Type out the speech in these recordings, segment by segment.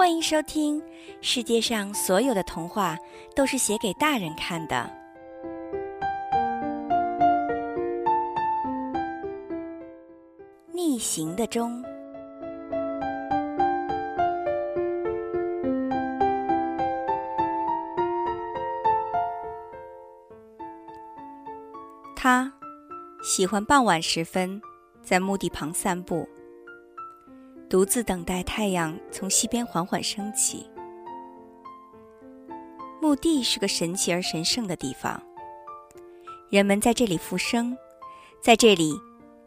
欢迎收听《世界上所有的童话都是写给大人看的》。逆行的钟，他喜欢傍晚时分在墓地旁散步。独自等待太阳从西边缓缓升起。墓地是个神奇而神圣的地方，人们在这里复生，在这里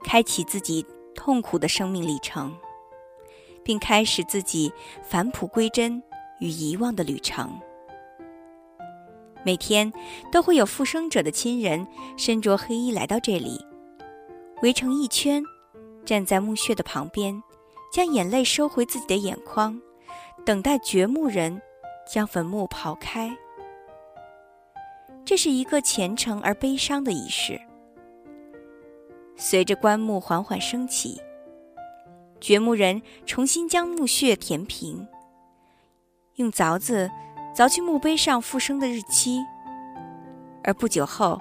开启自己痛苦的生命历程，并开始自己返璞归真与遗忘的旅程。每天都会有复生者的亲人身着黑衣来到这里，围成一圈，站在墓穴的旁边。将眼泪收回自己的眼眶，等待掘墓人将坟墓刨开。这是一个虔诚而悲伤的仪式。随着棺木缓缓升起，掘墓人重新将墓穴填平，用凿子凿去墓碑上复生的日期。而不久后，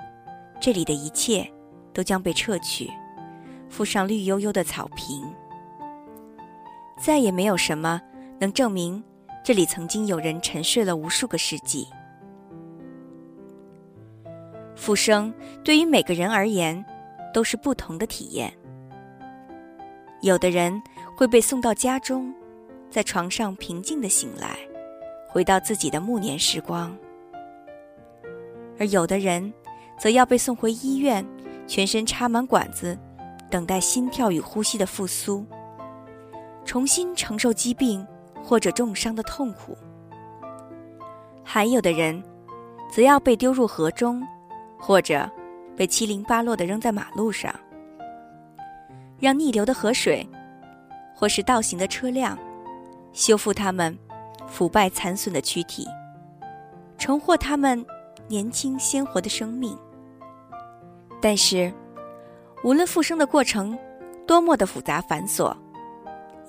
这里的一切都将被撤去，附上绿油油的草坪。再也没有什么能证明这里曾经有人沉睡了无数个世纪。复生对于每个人而言都是不同的体验。有的人会被送到家中，在床上平静的醒来，回到自己的暮年时光；而有的人则要被送回医院，全身插满管子，等待心跳与呼吸的复苏。重新承受疾病或者重伤的痛苦，还有的人，则要被丢入河中，或者被七零八落的扔在马路上，让逆流的河水，或是倒行的车辆，修复他们腐败残损的躯体，重获他们年轻鲜活的生命。但是，无论复生的过程多么的复杂繁琐。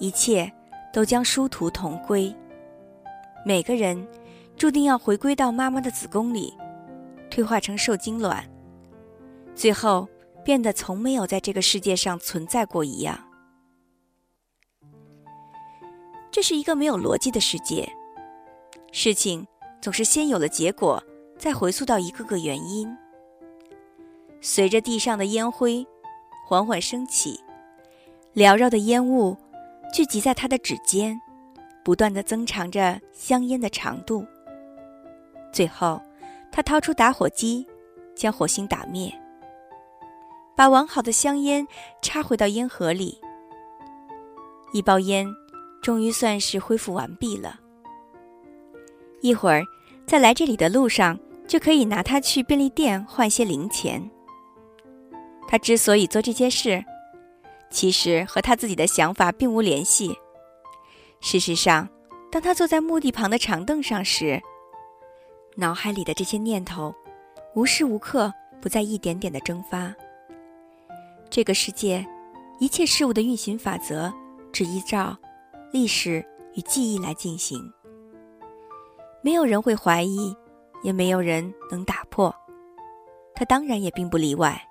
一切都将殊途同归。每个人注定要回归到妈妈的子宫里，退化成受精卵，最后变得从没有在这个世界上存在过一样。这是一个没有逻辑的世界，事情总是先有了结果，再回溯到一个个原因。随着地上的烟灰缓缓升起，缭绕的烟雾。聚集在他的指尖，不断的增长着香烟的长度。最后，他掏出打火机，将火星打灭，把完好的香烟插回到烟盒里。一包烟，终于算是恢复完毕了。一会儿，在来这里的路上，就可以拿它去便利店换些零钱。他之所以做这些事，其实和他自己的想法并无联系。事实上，当他坐在墓地旁的长凳上时，脑海里的这些念头，无时无刻不在一点点的蒸发。这个世界，一切事物的运行法则，只依照历史与记忆来进行。没有人会怀疑，也没有人能打破。他当然也并不例外。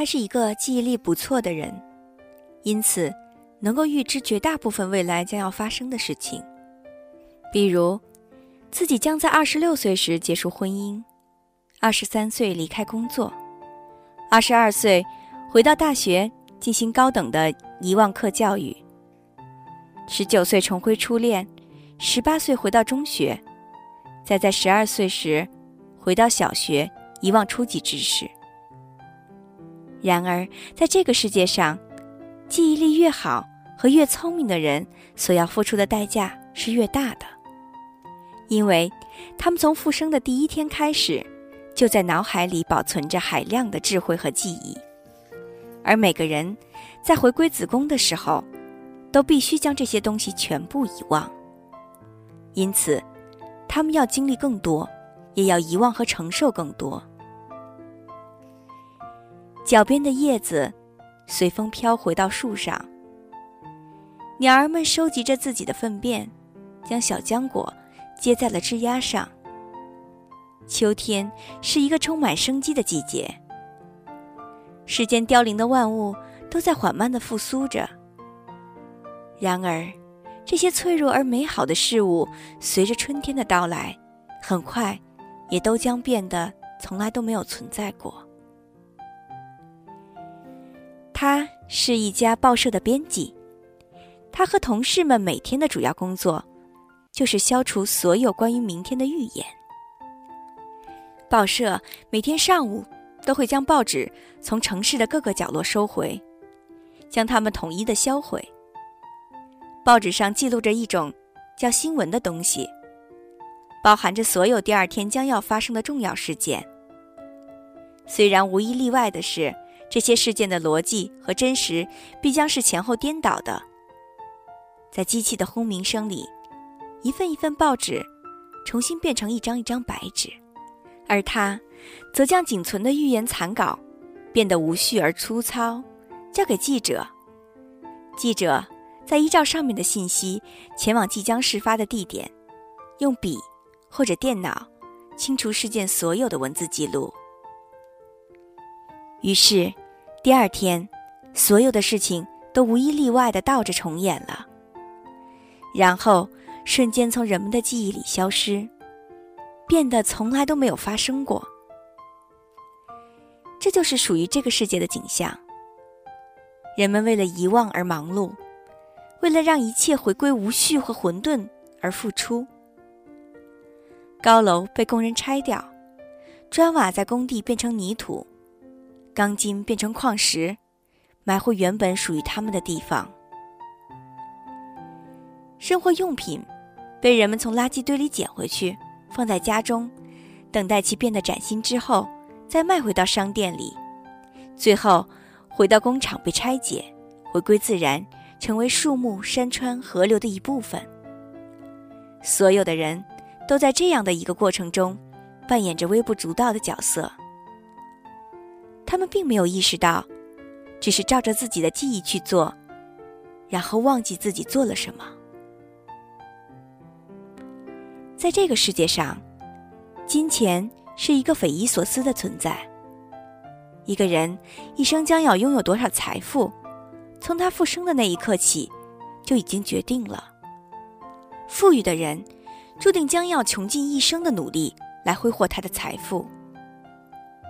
他是一个记忆力不错的人，因此能够预知绝大部分未来将要发生的事情，比如自己将在二十六岁时结束婚姻，二十三岁离开工作，二十二岁回到大学进行高等的遗忘课教育，十九岁重回初恋，十八岁回到中学，再在十二岁时回到小学遗忘初级知识。然而，在这个世界上，记忆力越好和越聪明的人所要付出的代价是越大的，因为他们从复生的第一天开始，就在脑海里保存着海量的智慧和记忆，而每个人在回归子宫的时候，都必须将这些东西全部遗忘。因此，他们要经历更多，也要遗忘和承受更多。脚边的叶子随风飘回到树上。鸟儿们收集着自己的粪便，将小浆果接在了枝丫上。秋天是一个充满生机的季节，世间凋零的万物都在缓慢的复苏着。然而，这些脆弱而美好的事物，随着春天的到来，很快也都将变得从来都没有存在过。他是一家报社的编辑，他和同事们每天的主要工作，就是消除所有关于明天的预言。报社每天上午都会将报纸从城市的各个角落收回，将它们统一的销毁。报纸上记录着一种叫新闻的东西，包含着所有第二天将要发生的重要事件。虽然无一例外的是，这些事件的逻辑和真实必将是前后颠倒的。在机器的轰鸣声里，一份一份报纸重新变成一张一张白纸。而他，则将仅存的预言残稿变得无序而粗糙，交给记者。记者再依照上面的信息前往即将事发的地点，用笔或者电脑清除事件所有的文字记录。于是，第二天，所有的事情都无一例外的倒着重演了，然后瞬间从人们的记忆里消失。变得从来都没有发生过，这就是属于这个世界的景象。人们为了遗忘而忙碌，为了让一切回归无序和混沌而付出。高楼被工人拆掉，砖瓦在工地变成泥土，钢筋变成矿石，埋回原本属于他们的地方。生活用品被人们从垃圾堆里捡回去。放在家中，等待其变得崭新之后，再卖回到商店里，最后回到工厂被拆解，回归自然，成为树木、山川、河流的一部分。所有的人都在这样的一个过程中，扮演着微不足道的角色。他们并没有意识到，只是照着自己的记忆去做，然后忘记自己做了什么。在这个世界上，金钱是一个匪夷所思的存在。一个人一生将要拥有多少财富，从他复生的那一刻起，就已经决定了。富裕的人，注定将要穷尽一生的努力来挥霍他的财富。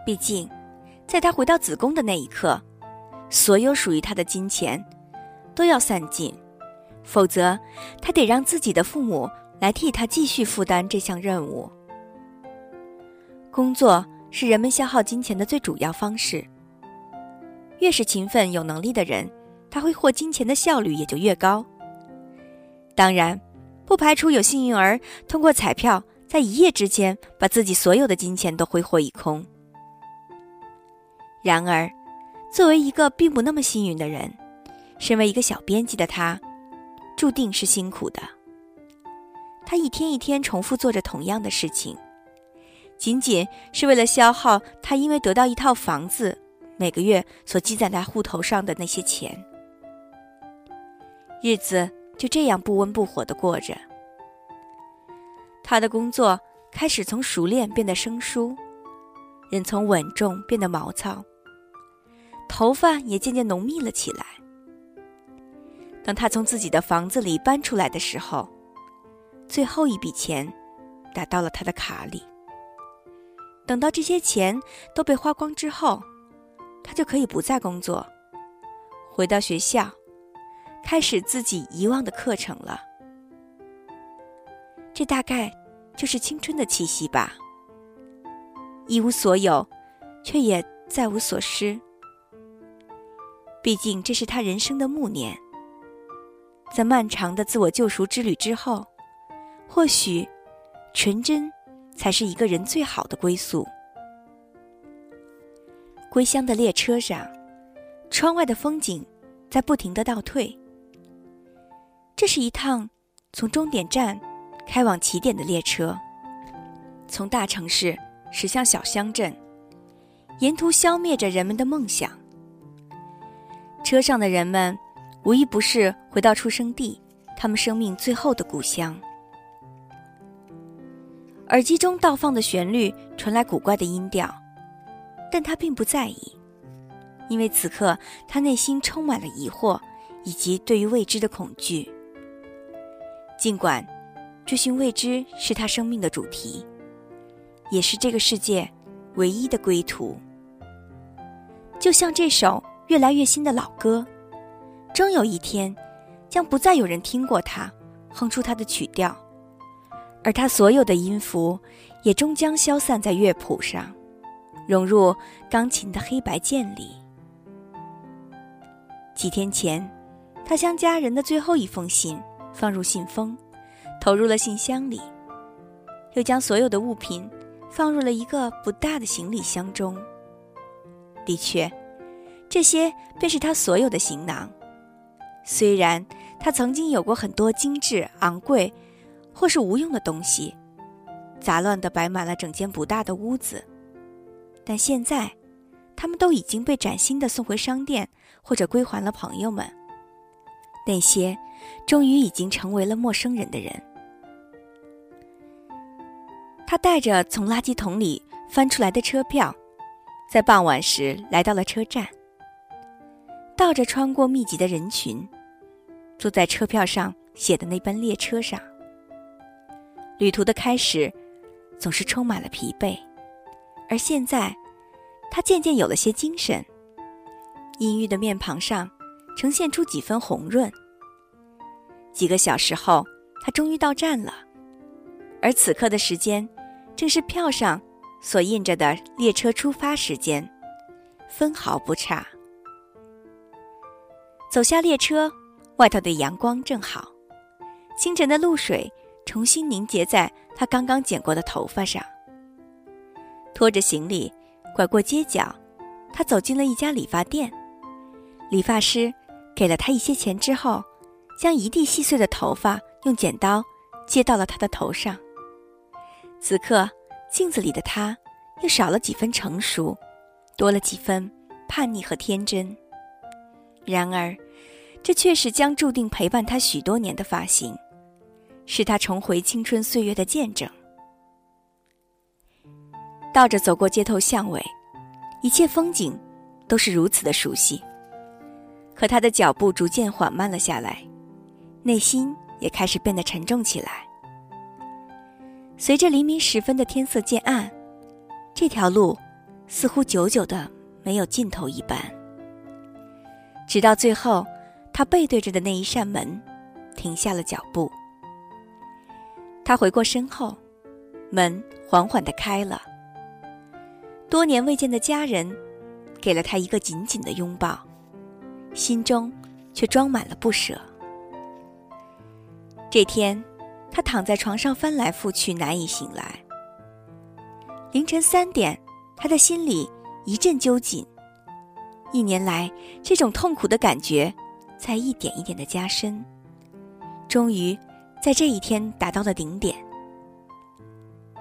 毕竟，在他回到子宫的那一刻，所有属于他的金钱都要散尽，否则他得让自己的父母。来替他继续负担这项任务。工作是人们消耗金钱的最主要方式。越是勤奋有能力的人，他挥霍金钱的效率也就越高。当然，不排除有幸运儿通过彩票，在一夜之间把自己所有的金钱都挥霍一空。然而，作为一个并不那么幸运的人，身为一个小编辑的他，注定是辛苦的。他一天一天重复做着同样的事情，仅仅是为了消耗他因为得到一套房子每个月所积攒在户头上的那些钱。日子就这样不温不火的过着。他的工作开始从熟练变得生疏，人从稳重变得毛糙，头发也渐渐浓密了起来。当他从自己的房子里搬出来的时候，最后一笔钱打到了他的卡里。等到这些钱都被花光之后，他就可以不再工作，回到学校，开始自己遗忘的课程了。这大概就是青春的气息吧。一无所有，却也再无所失。毕竟这是他人生的暮年，在漫长的自我救赎之旅之后。或许，纯真才是一个人最好的归宿。归乡的列车上，窗外的风景在不停的倒退。这是一趟从终点站开往起点的列车，从大城市驶向小乡镇，沿途消灭着人们的梦想。车上的人们无一不是回到出生地，他们生命最后的故乡。耳机中倒放的旋律传来古怪的音调，但他并不在意，因为此刻他内心充满了疑惑以及对于未知的恐惧。尽管追寻未知是他生命的主题，也是这个世界唯一的归途。就像这首越来越新的老歌，终有一天将不再有人听过它，哼出它的曲调。而它所有的音符，也终将消散在乐谱上，融入钢琴的黑白键里。几天前，他将家人的最后一封信放入信封，投入了信箱里，又将所有的物品放入了一个不大的行李箱中。的确，这些便是他所有的行囊。虽然他曾经有过很多精致昂贵。或是无用的东西，杂乱的摆满了整间不大的屋子，但现在，他们都已经被崭新的送回商店，或者归还了朋友们。那些，终于已经成为了陌生人的人。他带着从垃圾桶里翻出来的车票，在傍晚时来到了车站，倒着穿过密集的人群，坐在车票上写的那班列车上。旅途的开始，总是充满了疲惫，而现在，他渐渐有了些精神。阴郁的面庞上，呈现出几分红润。几个小时后，他终于到站了，而此刻的时间，正是票上所印着的列车出发时间，分毫不差。走下列车，外头的阳光正好，清晨的露水。重新凝结在他刚刚剪过的头发上。拖着行李，拐过街角，他走进了一家理发店。理发师给了他一些钱之后，将一地细碎的头发用剪刀接到了他的头上。此刻，镜子里的他又少了几分成熟，多了几分叛逆和天真。然而，这却是将注定陪伴他许多年的发型。是他重回青春岁月的见证。倒着走过街头巷尾，一切风景都是如此的熟悉。可他的脚步逐渐缓慢了下来，内心也开始变得沉重起来。随着黎明时分的天色渐暗，这条路似乎久久的没有尽头一般。直到最后，他背对着的那一扇门，停下了脚步。他回过身后，门缓缓的开了。多年未见的家人，给了他一个紧紧的拥抱，心中却装满了不舍。这天，他躺在床上翻来覆去，难以醒来。凌晨三点，他的心里一阵揪紧。一年来，这种痛苦的感觉在一点一点的加深，终于。在这一天达到了顶点。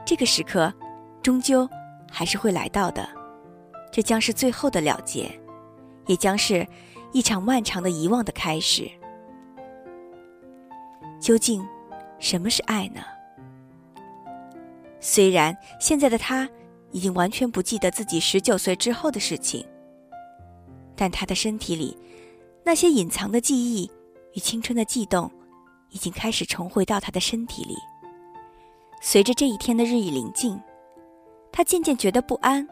这个时刻，终究还是会来到的，这将是最后的了结，也将是一场漫长的遗忘的开始。究竟，什么是爱呢？虽然现在的他已经完全不记得自己十九岁之后的事情，但他的身体里那些隐藏的记忆与青春的悸动。已经开始重回到他的身体里。随着这一天的日益临近，他渐渐觉得不安，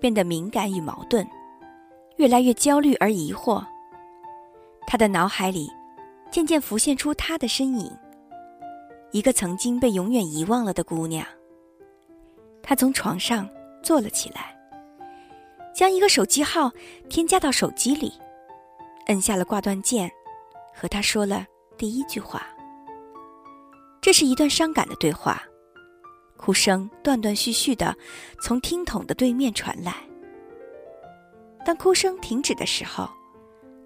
变得敏感与矛盾，越来越焦虑而疑惑。他的脑海里渐渐浮现出他的身影，一个曾经被永远遗忘了的姑娘。他从床上坐了起来，将一个手机号添加到手机里，摁下了挂断键，和他说了。第一句话，这是一段伤感的对话，哭声断断续续的从听筒的对面传来。当哭声停止的时候，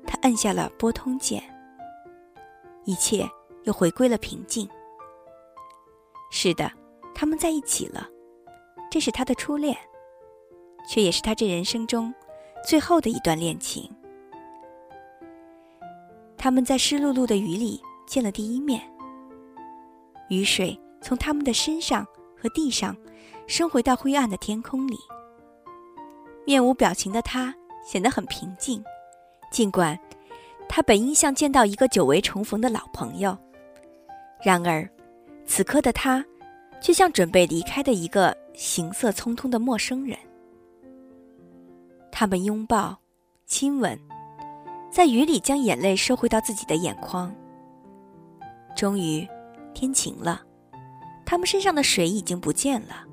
他按下了拨通键，一切又回归了平静。是的，他们在一起了，这是他的初恋，却也是他这人生中最后的一段恋情。他们在湿漉漉的雨里见了第一面。雨水从他们的身上和地上升回到灰暗的天空里。面无表情的他显得很平静，尽管他本应像见到一个久违重逢的老朋友，然而此刻的他却像准备离开的一个行色匆匆的陌生人。他们拥抱、亲吻，在雨里将眼泪收回到自己的眼眶。终于，天晴了，他们身上的水已经不见了。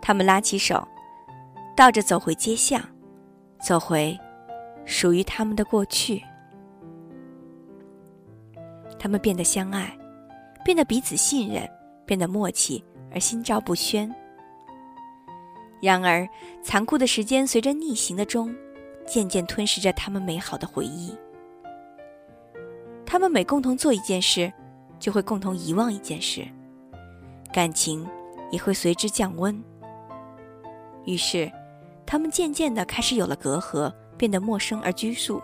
他们拉起手，倒着走回街巷，走回属于他们的过去。他们变得相爱，变得彼此信任，变得默契而心照不宣。然而，残酷的时间随着逆行的钟，渐渐吞噬着他们美好的回忆。他们每共同做一件事，就会共同遗忘一件事，感情也会随之降温。于是，他们渐渐的开始有了隔阂，变得陌生而拘束。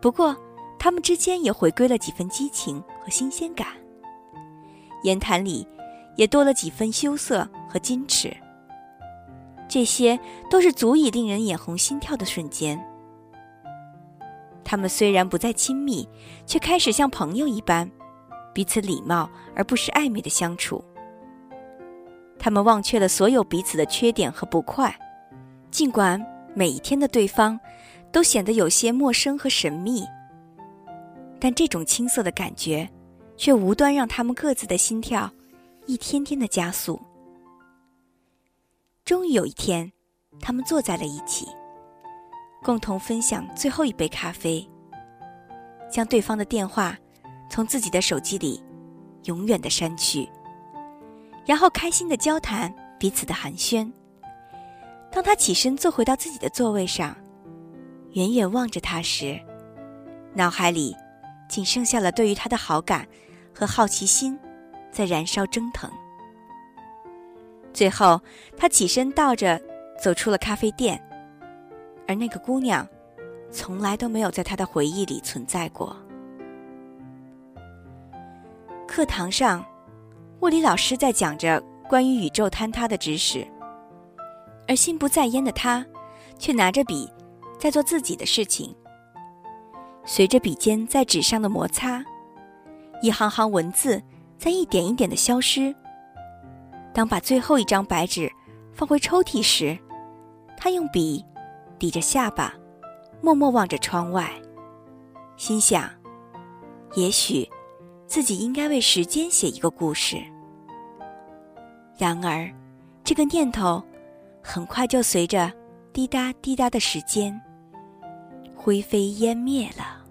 不过，他们之间也回归了几分激情和新鲜感，言谈里也多了几分羞涩和矜持。这些都是足以令人眼红心跳的瞬间。他们虽然不再亲密，却开始像朋友一般，彼此礼貌而不失暧昧的相处。他们忘却了所有彼此的缺点和不快，尽管每一天的对方都显得有些陌生和神秘，但这种青涩的感觉，却无端让他们各自的心跳一天天的加速。终于有一天，他们坐在了一起，共同分享最后一杯咖啡，将对方的电话从自己的手机里永远的删去，然后开心的交谈彼此的寒暄。当他起身坐回到自己的座位上，远远望着他时，脑海里仅剩下了对于他的好感和好奇心在燃烧蒸腾。最后，他起身倒着走出了咖啡店，而那个姑娘，从来都没有在他的回忆里存在过。课堂上，物理老师在讲着关于宇宙坍塌的知识，而心不在焉的他，却拿着笔，在做自己的事情。随着笔尖在纸上的摩擦，一行行文字在一点一点的消失。当把最后一张白纸放回抽屉时，他用笔抵着下巴，默默望着窗外，心想：也许自己应该为时间写一个故事。然而，这个念头很快就随着滴答滴答的时间灰飞烟灭了。